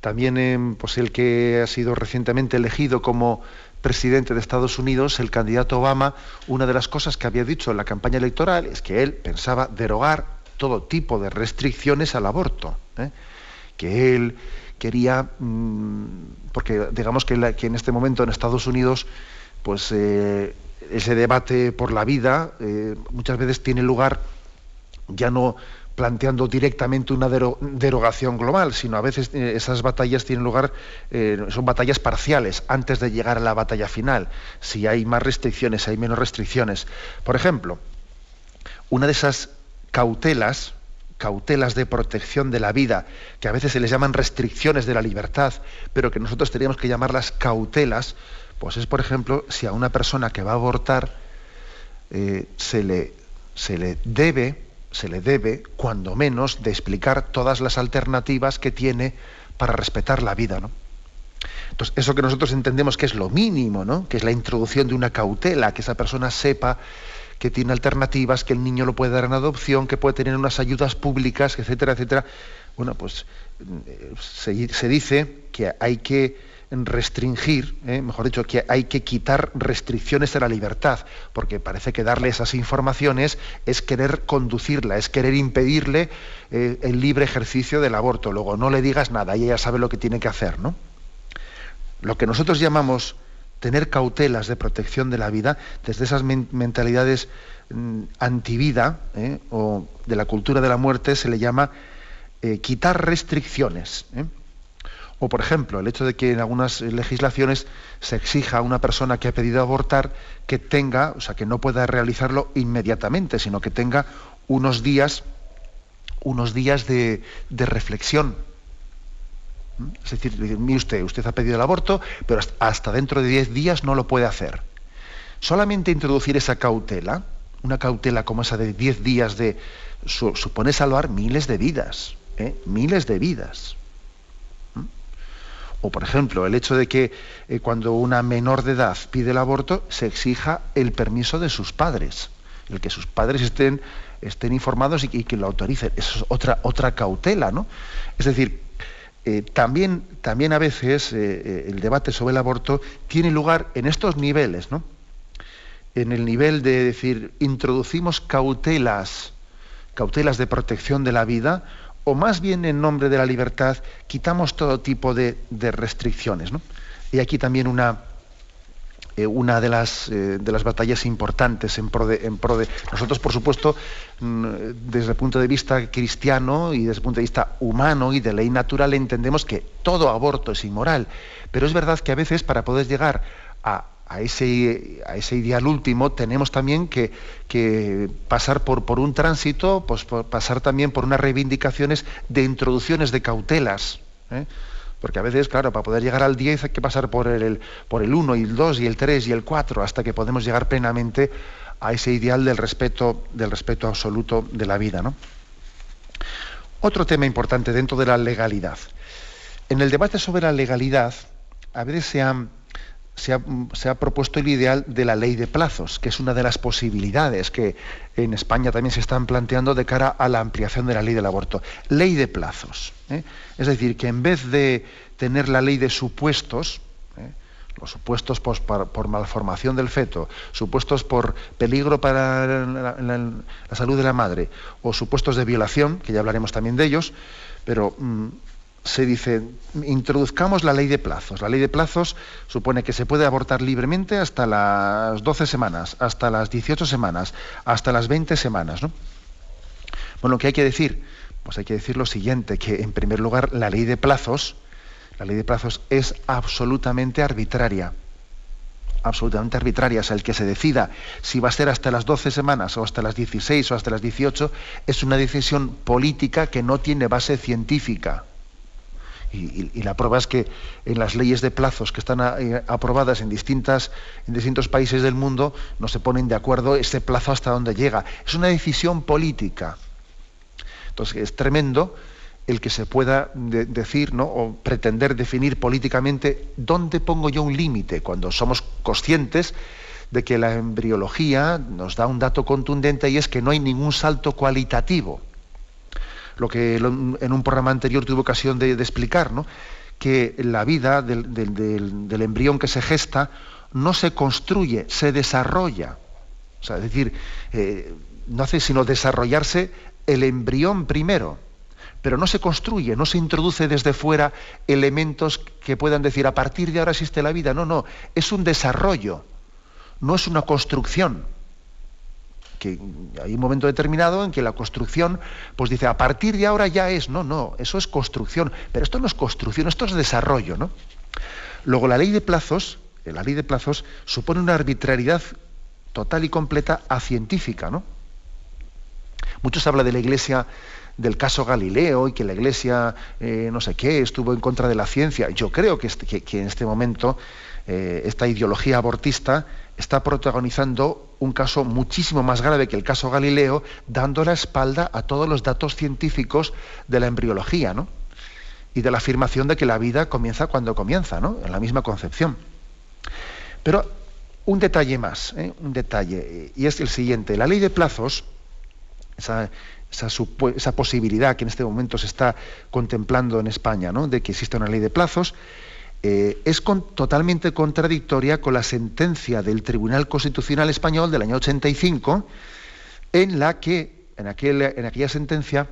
También em, pues el que ha sido recientemente elegido como presidente de Estados Unidos, el candidato Obama, una de las cosas que había dicho en la campaña electoral es que él pensaba derogar todo tipo de restricciones al aborto. ¿eh? Que él quería, mm, porque digamos que, en este momento en Estados Unidos, pues eh, ese debate por la vida eh, muchas veces tiene lugar ya no planteando directamente una derogación global, sino a veces eh, esas batallas tienen lugar, son batallas parciales antes de llegar a la batalla final, si hay más restricciones, si hay menos restricciones. Por ejemplo, una de esas cautelas, cautelas de protección de la vida, que a veces se les llaman restricciones de la libertad, pero que nosotros teníamos que llamarlas cautelas, pues es, por ejemplo, si a una persona que va a abortar eh, se, le, se le debe, se le debe, cuando menos, de explicar todas las alternativas que tiene para respetar la vida, ¿no? Entonces, eso que nosotros entendemos que es lo mínimo, ¿no? Que es la introducción de una cautela, que esa persona sepa que tiene alternativas, que el niño lo puede dar en adopción, que puede tener unas ayudas públicas, etcétera, etcétera. Bueno, pues eh, se, dice que hay que restringir, eh, mejor dicho, que hay que quitar restricciones a la libertad, porque parece que darle esas informaciones es querer conducirla, es querer impedirle eh, el libre ejercicio del aborto. Luego no le digas nada y ella sabe lo que tiene que hacer, ¿no? Lo que nosotros llamamos tener cautelas de protección de la vida, desde esas mentalidades mm, antivida ¿eh? o de la cultura de la muerte, se le llama eh, quitar restricciones. ¿eh? O, por ejemplo, el hecho de que en algunas legislaciones se exija a una persona que ha pedido abortar que tenga, o sea, que no pueda realizarlo inmediatamente, sino que tenga unos días, unos días de reflexión, es decir, mire usted, usted ha pedido el aborto, pero hasta dentro de 10 días no lo puede hacer. Solamente introducir esa cautela, una cautela como esa de 10 días de supone salvar miles de vidas, ¿eh? miles de vidas. ¿Mm? O, por ejemplo, el hecho de que eh, cuando una menor de edad pide el aborto, se exija el permiso de sus padres, el que sus padres estén, estén informados y, que lo autoricen. Eso es otra, otra cautela, ¿no? Es decir, eh, también, también a veces eh, eh, el debate sobre el aborto tiene lugar en estos niveles, ¿no? En el nivel de decir, introducimos cautelas, cautelas de protección de la vida, o más bien en nombre de la libertad, quitamos todo tipo de, de restricciones. ¿no? Y aquí también una, eh, una de las, eh, de las batallas importantes en pro, de. Nosotros, por supuesto, mm, desde el punto de vista cristiano y desde el punto de vista humano y de ley natural, entendemos que todo aborto es inmoral. Pero es verdad que a veces para poder llegar a, ese, a ese ideal último tenemos también que, pasar por, por, un tránsito, pues pasar también por unas reivindicaciones de introducciones de cautelas. ¿eh? Porque a veces, claro, para poder llegar al 10 hay que pasar por el, por el 1 y el 2 y el 3 y el 4 hasta que podemos llegar plenamente a ese ideal del respeto, del respeto absoluto de la vida. ¿no? Otro tema importante dentro de la legalidad. En el debate sobre la legalidad, a veces se ha, se, ha, propuesto el ideal de la ley de plazos, que es una de las posibilidades que en España también se están planteando de cara a la ampliación de la ley del aborto. Ley de plazos. ¿eh? Es decir, que en vez de tener la ley de supuestos, ¿eh? los supuestos por, malformación del feto, supuestos por peligro para la, salud de la madre, o supuestos de violación, que ya hablaremos también de ellos, pero mm, se dice, introduzcamos la ley de plazos. La ley de plazos supone que se puede abortar libremente hasta las 12 semanas, hasta las 18 semanas, hasta las 20 semanas. ¿no? Bueno, ¿qué hay que decir? Pues hay que decir lo siguiente, que en primer lugar la ley de plazos, la ley de plazos es absolutamente arbitraria. Absolutamente arbitraria. O sea, el que se decida si va a ser hasta las 12 semanas o hasta las 16 o hasta las 18 es una decisión política que no tiene base científica Y, la prueba es que en las leyes de plazos que están eh, aprobadas en, distintas, en distintos países del mundo no se ponen de acuerdo ese plazo hasta dónde llega. Es una decisión política. Entonces es tremendo el que se pueda decir ¿no? o pretender definir políticamente dónde pongo yo un límite cuando somos conscientes de que la embriología nos da un dato contundente y es que no hay ningún salto cualitativo lo que en un programa anterior tuve ocasión de, explicar, ¿no? que la vida del, embrión que se gesta no se construye, se desarrolla. O sea, es decir, eh, no hace sino desarrollarse el embrión primero, pero no se construye, no se introduce desde fuera elementos que puedan decir a partir de ahora existe la vida. No, no, es un desarrollo, no es una construcción que hay un momento determinado en que la construcción, pues dice, a partir de ahora ya es, no, no, eso es construcción, pero esto no es construcción, esto es desarrollo, ¿no? Luego la ley de plazos, eh, la ley de plazos supone una arbitrariedad total y completa a científica, ¿no? Muchos hablan de la Iglesia del caso Galileo y que la Iglesia eh, no sé qué estuvo en contra de la ciencia. Yo creo que, este, que, en este momento eh, esta ideología abortista está protagonizando un caso muchísimo más grave que el caso Galileo, dando la espalda a todos los datos científicos de la embriología, ¿no? Y de la afirmación de que la vida comienza cuando comienza, ¿no? En la misma concepción. Pero un detalle más, ¿eh? un detalle, y es el siguiente. La ley de plazos, esa, esa, posibilidad que en este momento se está contemplando en España, ¿no? de que exista una ley de plazos, eh, es totalmente contradictoria con la sentencia del Tribunal Constitucional Español del año 85, en la que, en, en aquella sentencia,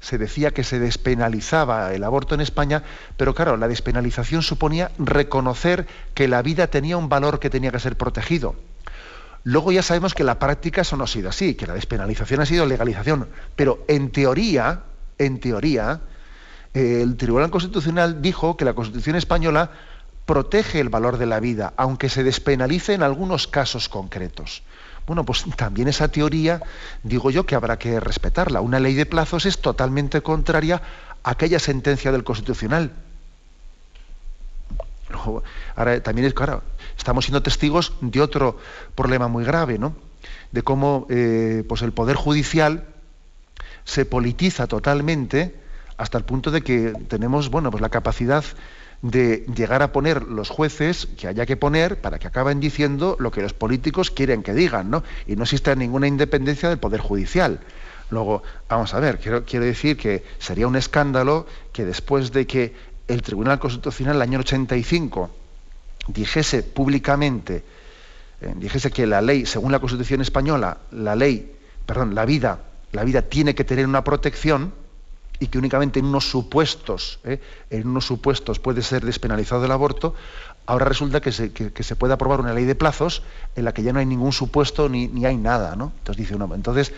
se decía que se despenalizaba el aborto en España, pero claro, la despenalización suponía reconocer que la vida tenía un valor que tenía que ser protegido. Luego ya sabemos que la práctica eso no ha sido así, que la despenalización ha sido legalización, pero en teoría, en teoría, el Tribunal Constitucional dijo que la Constitución española protege el valor de la vida, aunque se despenalice en algunos casos concretos. Bueno, pues también esa teoría, digo yo, que habrá que respetarla. Una ley de plazos es totalmente contraria a aquella sentencia del Constitucional. Ahora también es claro, estamos siendo testigos de otro problema muy grave, ¿no? De cómo eh, pues el poder judicial se politiza totalmente hasta el punto de que tenemos bueno, pues la capacidad de llegar a poner los jueces que haya que poner para que acaben diciendo lo que los políticos quieren que digan, ¿no? Y no existe ninguna independencia del Poder Judicial. Luego, vamos a ver, quiero, quiero decir que sería un escándalo que después de que el Tribunal Constitucional el año 85 dijese públicamente, eh, dijese que la ley, según la Constitución española, la ley, perdón, la vida, la vida tiene que tener una protección, y que únicamente en unos supuestos, ¿eh? en unos supuestos puede ser despenalizado el aborto, ahora resulta que se, puede aprobar una ley de plazos en la que ya no hay ningún supuesto ni, ni hay nada, ¿no? Entonces dice uno, entonces,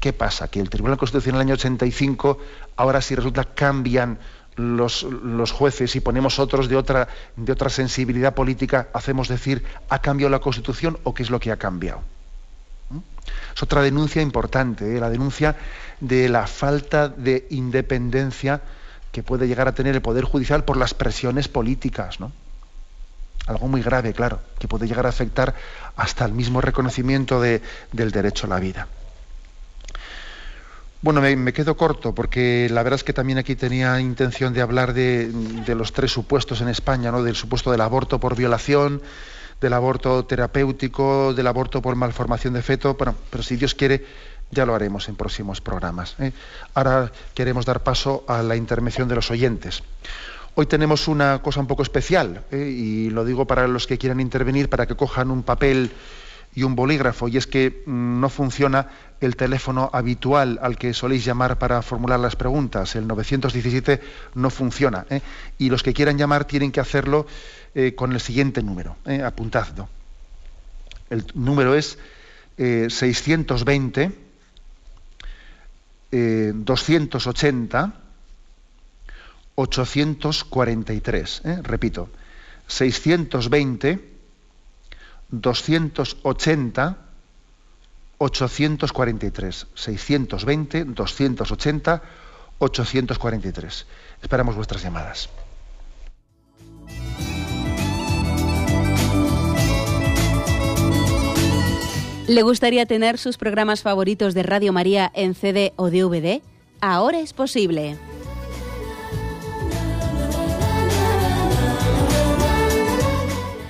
¿qué pasa? Que el Tribunal Constitucional del año 85, ahora sí resulta cambian los, los, jueces y ponemos otros de otra, de otra sensibilidad política, hacemos decir, ¿ha cambiado la Constitución o qué es lo que ha cambiado? Es otra denuncia importante, ¿eh? la denuncia de la falta de independencia que puede llegar a tener el Poder Judicial por las presiones políticas. ¿no? Algo muy grave, claro, que puede llegar a afectar hasta el mismo reconocimiento del derecho a la vida. Bueno, me, quedo corto porque la verdad es que también aquí tenía intención de hablar de, de los tres supuestos en España, ¿no? del supuesto del aborto por violación, del aborto terapéutico, del aborto por malformación de feto, bueno, pero si Dios quiere, ya lo haremos en próximos programas. ¿eh? Ahora queremos dar paso a la intervención de los oyentes. Hoy tenemos una cosa un poco especial, ¿eh? y lo digo para los que quieran intervenir, para que cojan un papel y un bolígrafo, y es que mm, no funciona el teléfono habitual al que soléis llamar para formular las preguntas, el 917 no funciona, ¿eh? y los que quieran llamar tienen que hacerlo eh, con el siguiente número, eh, apuntadlo. El número es 620 280 843. Repito, 620 280 843. 620 280 843. Esperamos vuestras llamadas. ¿Le gustaría tener sus programas favoritos de Radio María en CD o DVD? Ahora es posible.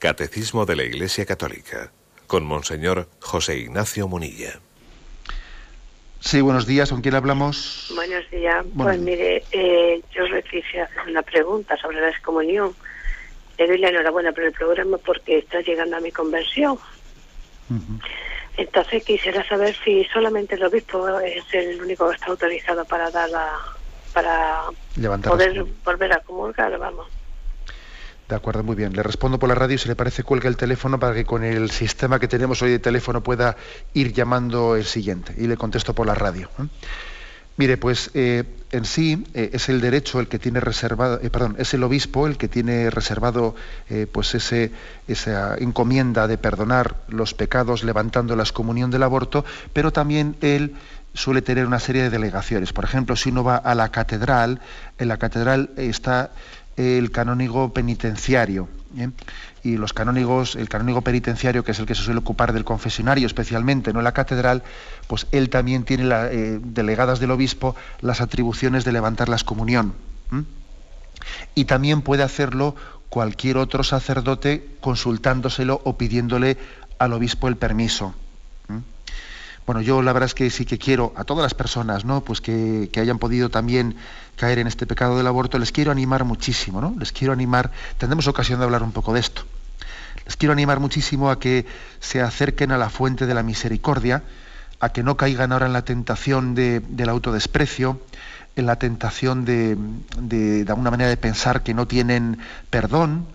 Catecismo de la Iglesia Católica, con Monseñor José Ignacio Munilla. Sí, buenos días. ¿Con quién hablamos? Buenos días. pues mire, eh, yo quisiera hacer una pregunta sobre la excomunión. Le doy la enhorabuena por el programa porque está llegando a mi conversión. Entonces quisiera saber si solamente el obispo es el único que está autorizado para dar la, para poder volver a comulgar, vamos. De acuerdo, muy bien. Le respondo por la radio, si le parece, cuelga el teléfono para que con el sistema que tenemos hoy de teléfono pueda ir llamando el siguiente. Y le contesto por la radio. ¿eh? Mire, pues eh, en sí eh, es el derecho el que tiene reservado, perdón, es el obispo el que tiene reservado pues ese, esa encomienda de perdonar los pecados levantando la excomunión del aborto, pero también él suele tener una serie de delegaciones. Por ejemplo, si uno va a la catedral, en la catedral está el canónigo penitenciario. ¿eh? Y los canónigos, el canónigo penitenciario, que es el que se suele ocupar del confesionario especialmente, no la catedral, pues él también tiene eh, delegadas del obispo las atribuciones de levantar la excomunión. Y también puede hacerlo cualquier otro sacerdote consultándoselo o pidiéndole al obispo el permiso. Bueno, yo la verdad es que sí que quiero a todas las personas, ¿no? Pues que, que hayan podido también caer en este pecado del aborto, les quiero animar muchísimo, ¿no? Les quiero animar, tendremos ocasión de hablar un poco de esto. Les quiero animar muchísimo a que se acerquen a la fuente de la misericordia, a que no caigan ahora en la tentación del autodesprecio, en la tentación de, de, de alguna manera de pensar que no tienen perdón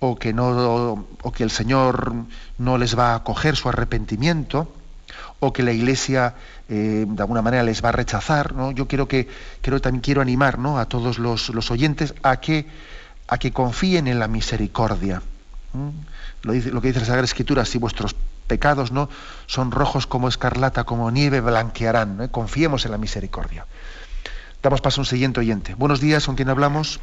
o que, no, o que el Señor no les va a acoger su arrepentimiento o que la Iglesia eh, de alguna manera les va a rechazar. ¿no? Yo quiero que, creo, también quiero animar a todos los, oyentes a que, a que confíen en la misericordia. Lo, dice, lo que dice la Sagrada Escritura, si vuestros pecados no son rojos como escarlata, como nieve, blanquearán. Confiemos en la misericordia. Damos paso a un siguiente oyente. Buenos días, ¿con quién hablamos?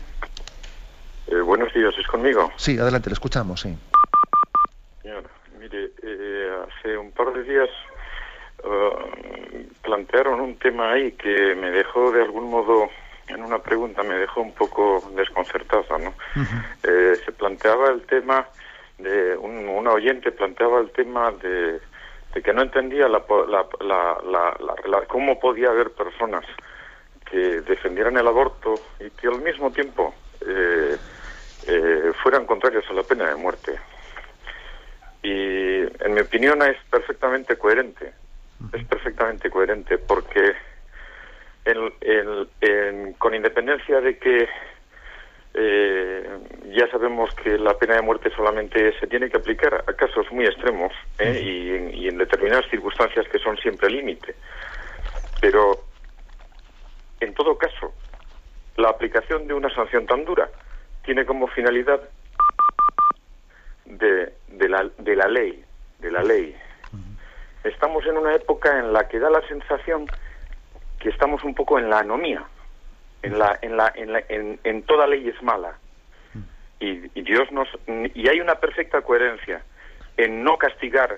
Eh, buenos días, ¿es conmigo? Sí, adelante, le escuchamos, sí. Señor, mire, eh, hace un par de días eh, plantearon un tema ahí que me dejó de algún modo en una pregunta me dejó un poco desconcertada, ¿no? Eh, se planteaba el tema de un, una oyente planteaba el tema de, que no entendía la, la, cómo podía haber personas que defendieran el aborto y que al mismo tiempo eh, fueran contrarios a la pena de muerte. Y en mi opinión es perfectamente coherente es perfectamente coherente porque con independencia de que eh, ya sabemos que la pena de muerte solamente se tiene que aplicar a casos muy extremos ¿eh? y, en determinadas circunstancias que son siempre límite. Pero, en todo caso, la aplicación de una sanción tan dura tiene como finalidad de, de, la, de la ley, de la ley, estamos en una época en la que da la sensación que estamos un poco en la anomía, en la, en la, en, la, en, toda ley es mala. Y, y, Dios nos y hay una perfecta coherencia en no castigar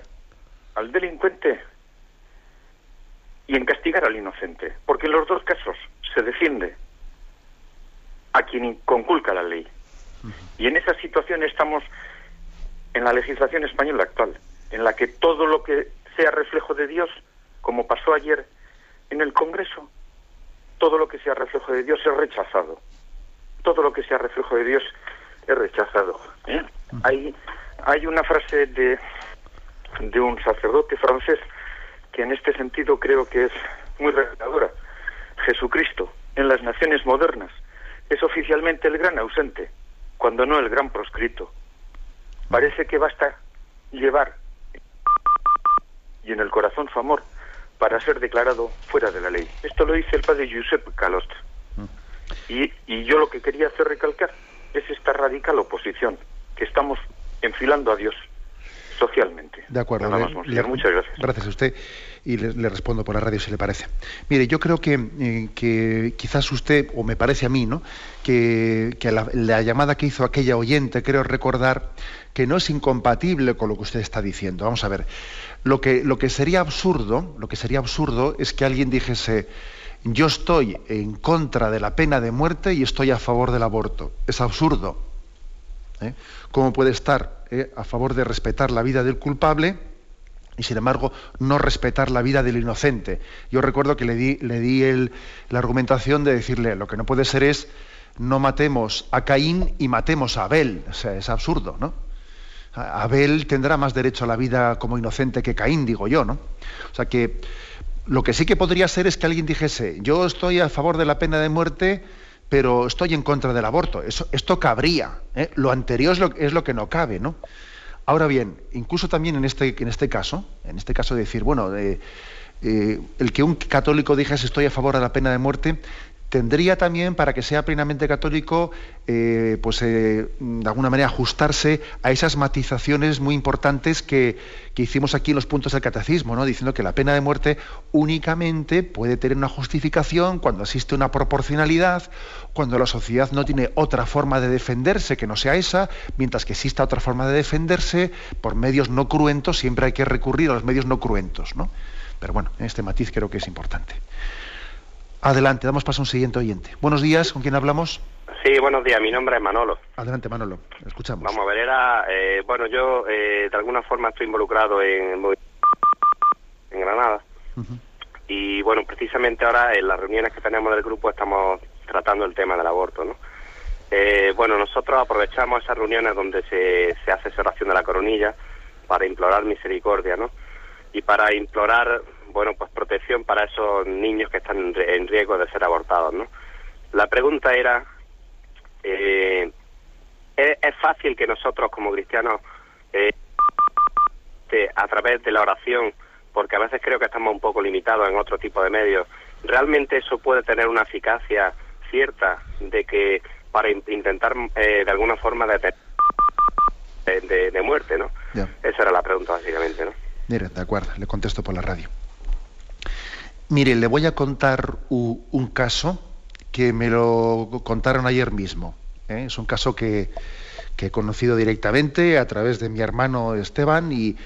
al delincuente y en castigar al inocente, porque en los dos casos se defiende a quien conculca la ley. Y en esa situación estamos en la legislación española actual, en la que todo lo que sea reflejo de Dios, como pasó ayer en el Congreso, todo lo que sea reflejo de Dios es rechazado. Todo lo que sea reflejo de Dios es rechazado. ¿eh? Hay, hay una frase de, de un sacerdote francés que en este sentido creo que es muy reveladora. Jesucristo, en las naciones modernas, es oficialmente el gran ausente, cuando no el gran proscrito. Parece que basta llevar y en el corazón su amor para ser declarado fuera de la ley. Esto lo dice el padre Josep Calost. Y, y yo lo que quería hacer recalcar es esta radical oposición que estamos enfilando a Dios socialmente. De acuerdo. Nada más, Le- le- Muchas gracias. Gracias a usted y le, le respondo por la radio si le parece. Mire, yo creo que, eh, que quizás usted, o me parece a mí, ¿no? que, que la, la llamada que hizo aquella oyente, creo recordar que no es incompatible con lo que usted está diciendo. Vamos a ver, lo que, lo que sería absurdo, lo que sería absurdo es que alguien dijese yo estoy en contra de la pena de muerte y estoy a favor del aborto. Es absurdo. ¿Eh? ¿Cómo puede estar eh, a favor de respetar la vida del culpable y sin embargo no respetar la vida del inocente? Yo recuerdo que le di, le di el- la argumentación de decirle lo que no puede ser es no matemos a Caín y matemos a Abel. O sea, es absurdo, ¿no? Abel tendrá más derecho a la vida como inocente que Caín, digo yo, ¿no? O sea que lo que sí que podría ser es que alguien dijese, yo estoy a favor de la pena de muerte, pero estoy en contra del aborto. Esto cabría. ¿eh? Lo anterior es lo, que no cabe, ¿no? Ahora bien, incluso también en este, en este caso, en este caso de decir, bueno, eh, el que un católico dijese estoy a favor de la pena de muerte, tendría también, para que sea plenamente católico, eh, pues eh, de alguna manera ajustarse a esas matizaciones muy importantes que, que hicimos aquí en los puntos del catecismo, ¿no? diciendo que la pena de muerte únicamente puede tener una justificación cuando existe una proporcionalidad, cuando la sociedad no tiene otra forma de defenderse que no sea esa, mientras que exista otra forma de defenderse por medios no cruentos, siempre hay que recurrir a los medios no cruentos. ¿no? Pero bueno, este matiz creo que es importante. Adelante, damos paso a un siguiente oyente. Buenos días, ¿con quién hablamos? Sí, buenos días, mi nombre es Manolo. Adelante, Manolo, escuchamos. Vamos a ver, era, eh, bueno, yo eh, de alguna forma estoy involucrado en, el movi- en Granada y bueno, precisamente ahora en las reuniones que tenemos del grupo estamos tratando el tema del aborto, ¿no? Eh, bueno, nosotros aprovechamos esas reuniones donde se, se hace esa oración de la coronilla para implorar misericordia, ¿no? Y para implorar, bueno, pues protección para esos niños que están en, ri- en riesgo de ser abortados, ¿no? La pregunta era, eh, ¿es, es fácil que nosotros como cristianos, eh, de- a través de la oración, porque a veces creo que estamos un poco limitados en otro tipo de medios, realmente eso puede tener una eficacia cierta de que para in- intentar eh, de alguna forma detener de, de- de muerte, ¿no? Esa era la pregunta básicamente, ¿no? Mire, de acuerdo, le contesto por la radio. Mire, le voy a contar un, caso que me lo contaron ayer mismo. ¿eh? Es un caso que, he conocido directamente a través de mi hermano Esteban y,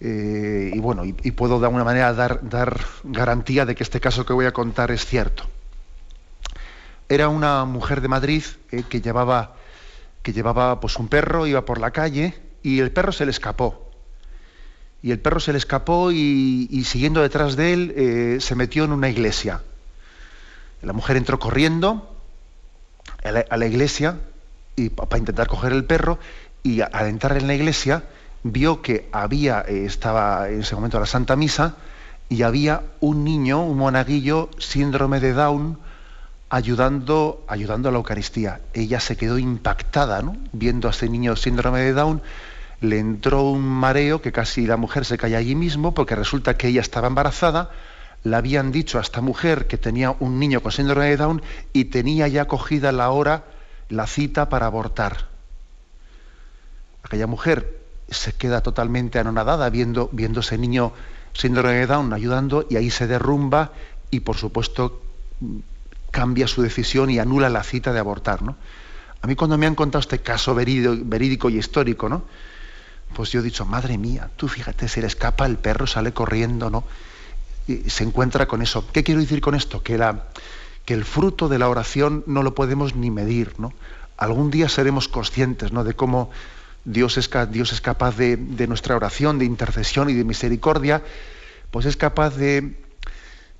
eh, bueno, y puedo de alguna manera dar, dar garantía de que este caso que voy a contar es cierto. Era una mujer de Madrid eh, que llevaba, que llevaba pues, un perro, iba por la calle y el perro se le escapó y el perro se le escapó y, siguiendo detrás de él eh, se metió en una iglesia. La mujer entró corriendo a la, iglesia y para intentar coger el perro y al entrar en la iglesia vio que había eh, estaba en ese momento la Santa Misa y había un niño, un monaguillo síndrome de Down ayudando ayudando a la Eucaristía. Ella se quedó impactada, ¿no? Viendo a ese niño síndrome de Down le entró un mareo que casi la mujer se caía allí mismo porque resulta que ella estaba embarazada, le habían dicho a esta mujer que tenía un niño con síndrome de Down y tenía ya cogida la hora, la cita para abortar. Aquella mujer se queda totalmente anonadada viendo, viendo ese niño síndrome de Down ayudando y ahí se derrumba y por supuesto cambia su decisión y anula la cita de abortar. ¿no? A mí cuando me han contado este caso verídico, verídico y histórico, ¿no? Pues yo he dicho, madre mía, tú fíjate, se le escapa el perro, sale corriendo, ¿no? Y se encuentra con eso. ¿Qué quiero decir con esto? Que, la, que el fruto de la oración no lo podemos ni medir, ¿no? algún día seremos conscientes ¿no? de cómo Dios es, Dios es capaz de, nuestra oración, de intercesión y de misericordia, pues es capaz de,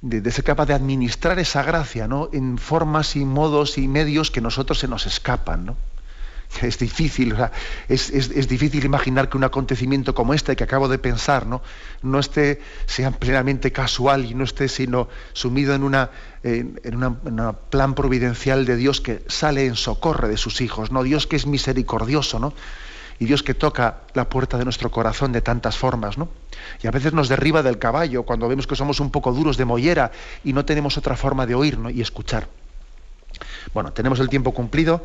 de, ser capaz de administrar esa gracia ¿no? en formas y modos y medios que nosotros se nos escapan. ¿no? Es difícil, es, difícil imaginar que un acontecimiento como este que acabo de pensar no, no esté, sea plenamente casual y no esté sino sumido en en, un plan providencial de Dios que sale en socorro de sus hijos, ¿no? Dios que es misericordioso, ¿no? y Dios que toca la puerta de nuestro corazón de tantas formas, ¿no? Y a veces nos derriba del caballo cuando vemos que somos un poco duros de mollera y no tenemos otra forma de oír y escuchar. Bueno, tenemos el tiempo cumplido.